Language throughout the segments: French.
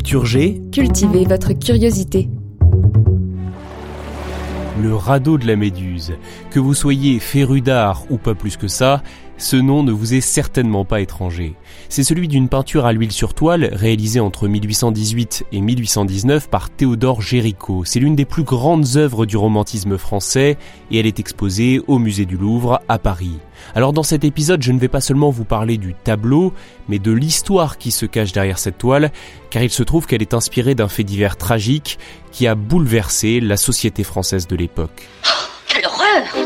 Culture G, Cultivez votre curiosité. le radeau de la Méduse. Que vous soyez féru d'art ou pas plus que ça, ce nom ne vous est certainement pas étranger. C'est celui d'une peinture à l'huile sur toile réalisée entre 1818 et 1819 par Théodore Géricault. C'est l'une des plus grandes œuvres du romantisme français et elle est exposée au musée du Louvre à Paris. Alors dans cet épisode, je ne vais pas seulement vous parler du tableau, mais de l'histoire qui se cache derrière cette toile, car il se trouve qu'elle est inspirée d'un fait divers tragique qui a bouleversé la société française de l'époque. Quelle horreur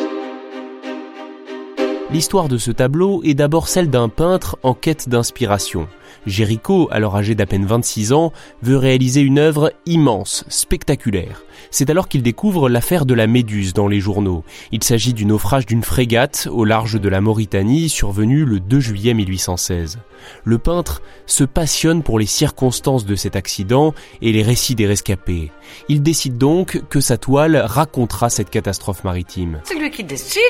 L'histoire de ce tableau est d'abord celle d'un peintre en quête d'inspiration. Géricault, alors âgé d'à peine 26 ans, veut réaliser une œuvre immense, spectaculaire. C'est alors qu'il découvre l'affaire de la Méduse dans les journaux. Il s'agit du naufrage d'une frégate au large de la Mauritanie survenu le 2 juillet 1816. Le peintre se passionne pour les circonstances de cet accident et les récits des rescapés. Il décide donc que sa toile racontera cette catastrophe maritime. C'est lui qui décide.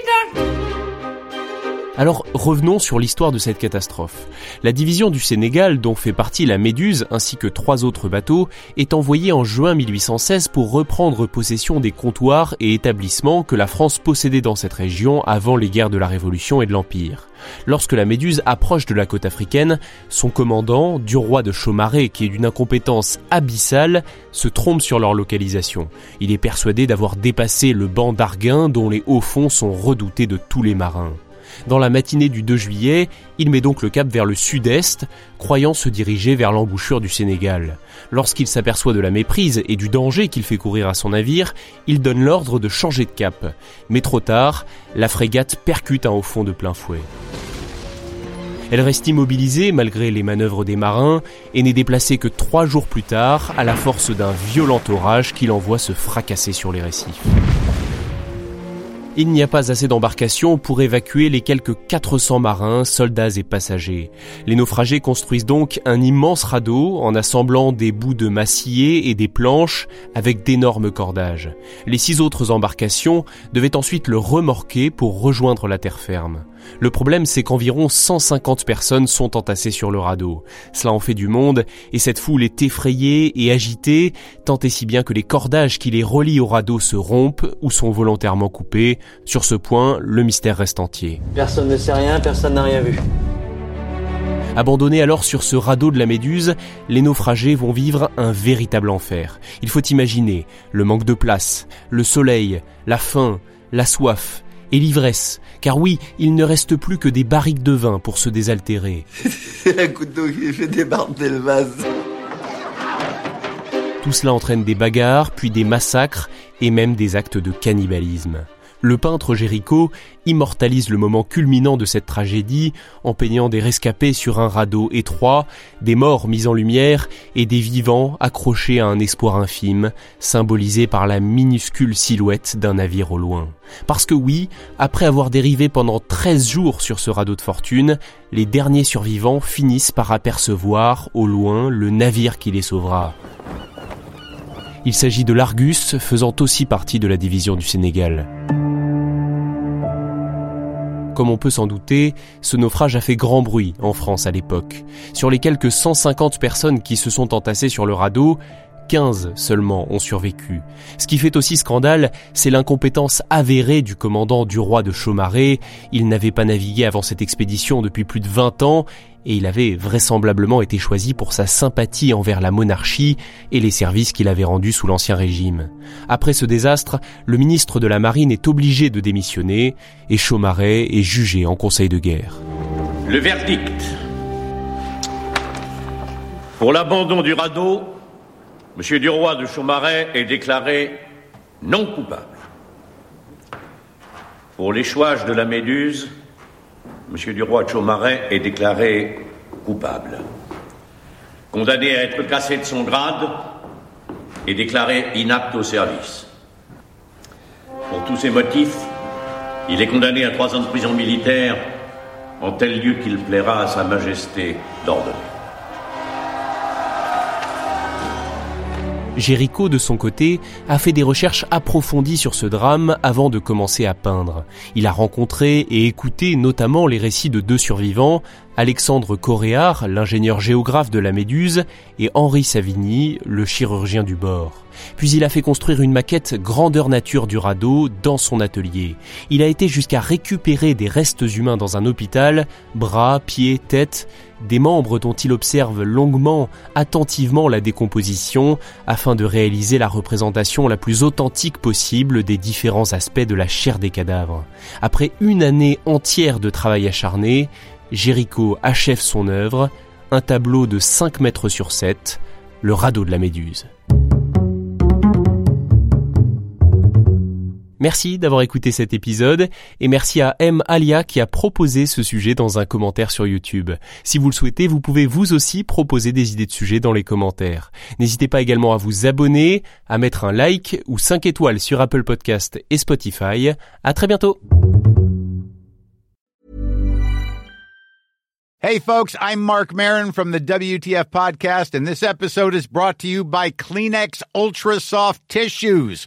Alors revenons sur l'histoire de cette catastrophe. La division du Sénégal, dont fait partie la Méduse ainsi que trois autres bateaux, est envoyée en juin 1816 pour reprendre possession des comptoirs et établissements que la France possédait dans cette région avant les guerres de la Révolution et de l'Empire. Lorsque la Méduse approche de la côte africaine, son commandant, du roi de Chaumaré, qui est d'une incompétence abyssale, se trompe sur leur localisation. Il est persuadé d'avoir dépassé le banc d'Arguin dont les hauts fonds sont redoutés de tous les marins. Dans la matinée du 2 juillet, il met donc le cap vers le sud-est, croyant se diriger vers l'embouchure du Sénégal. Lorsqu'il s'aperçoit de la méprise et du danger qu'il fait courir à son navire, il donne l'ordre de changer de cap. Mais trop tard, la frégate percute un haut fond de plein fouet. Elle reste immobilisée malgré les manœuvres des marins et n'est déplacée que trois jours plus tard à la force d'un violent orage qui l'envoie se fracasser sur les récifs. Il n'y a pas assez d'embarcations pour évacuer les quelques 400 marins, soldats et passagers. Les naufragés construisent donc un immense radeau en assemblant des bouts de massier et des planches avec d'énormes cordages. Les six autres embarcations devaient ensuite le remorquer pour rejoindre la terre ferme. Le problème, c'est qu'environ 150 personnes sont entassées sur le radeau. Cela en fait du monde, et cette foule est effrayée et agitée, tant et si bien que les cordages qui les relient au radeau se rompent ou sont volontairement coupés. Sur ce point, le mystère reste entier. Personne ne sait rien, personne n'a rien vu. Abandonnés alors sur ce radeau de la Méduse, les naufragés vont vivre un véritable enfer. Il faut imaginer le manque de place, le soleil, la faim, la soif et l'ivresse. Car oui, il ne reste plus que des barriques de vin pour se désaltérer. C'est un couteau qui fait débarder le vase. Tout cela entraîne des bagarres, puis des massacres et même des actes de cannibalisme. Le peintre Géricault immortalise le moment culminant de cette tragédie en peignant des rescapés sur un radeau étroit, des morts mis en lumière et des vivants accrochés à un espoir infime, symbolisé par la minuscule silhouette d'un navire au loin. Parce que oui, après avoir dérivé pendant 13 jours sur ce radeau de fortune, les derniers survivants finissent par apercevoir au loin le navire qui les sauvera. Il s'agit de l'Argus, faisant aussi partie de la division du Sénégal. Comme on peut s'en douter, ce naufrage a fait grand bruit en France à l'époque. Sur les quelques 150 personnes qui se sont entassées sur le radeau, 15 seulement ont survécu. Ce qui fait aussi scandale, c'est l'incompétence avérée du commandant du roi de Chaumaré. Il n'avait pas navigué avant cette expédition depuis plus de 20 ans et il avait vraisemblablement été choisi pour sa sympathie envers la monarchie et les services qu'il avait rendus sous l'Ancien Régime. Après ce désastre, le ministre de la Marine est obligé de démissionner et Chaumaré est jugé en Conseil de guerre. Le verdict. Pour l'abandon du radeau, M. Duroy de Chaumaret est déclaré non coupable. Pour l'échouage de la Méduse, M. Duroy de Chaumaret est déclaré coupable. Condamné à être cassé de son grade et déclaré inapte au service. Pour tous ces motifs, il est condamné à trois ans de prison militaire en tel lieu qu'il plaira à Sa Majesté d'ordonner. Géricault, de son côté, a fait des recherches approfondies sur ce drame avant de commencer à peindre. Il a rencontré et écouté notamment les récits de deux survivants, Alexandre Coréard, l'ingénieur géographe de la Méduse, et Henri Savigny, le chirurgien du bord. Puis il a fait construire une maquette grandeur nature du radeau dans son atelier. Il a été jusqu'à récupérer des restes humains dans un hôpital, bras, pieds, tête, des membres dont il observe longuement, attentivement la décomposition, afin de réaliser la représentation la plus authentique possible des différents aspects de la chair des cadavres. Après une année entière de travail acharné, Géricault achève son œuvre, un tableau de 5 mètres sur 7, le radeau de la Méduse. Merci d'avoir écouté cet épisode et merci à M. Alia qui a proposé ce sujet dans un commentaire sur YouTube. Si vous le souhaitez, vous pouvez vous aussi proposer des idées de sujets dans les commentaires. N'hésitez pas également à vous abonner, à mettre un like ou 5 étoiles sur Apple Podcast et Spotify. À très bientôt! Hey folks, I'm Mark Marin from the WTF podcast and this episode is brought to you by Kleenex Ultra Soft Tissues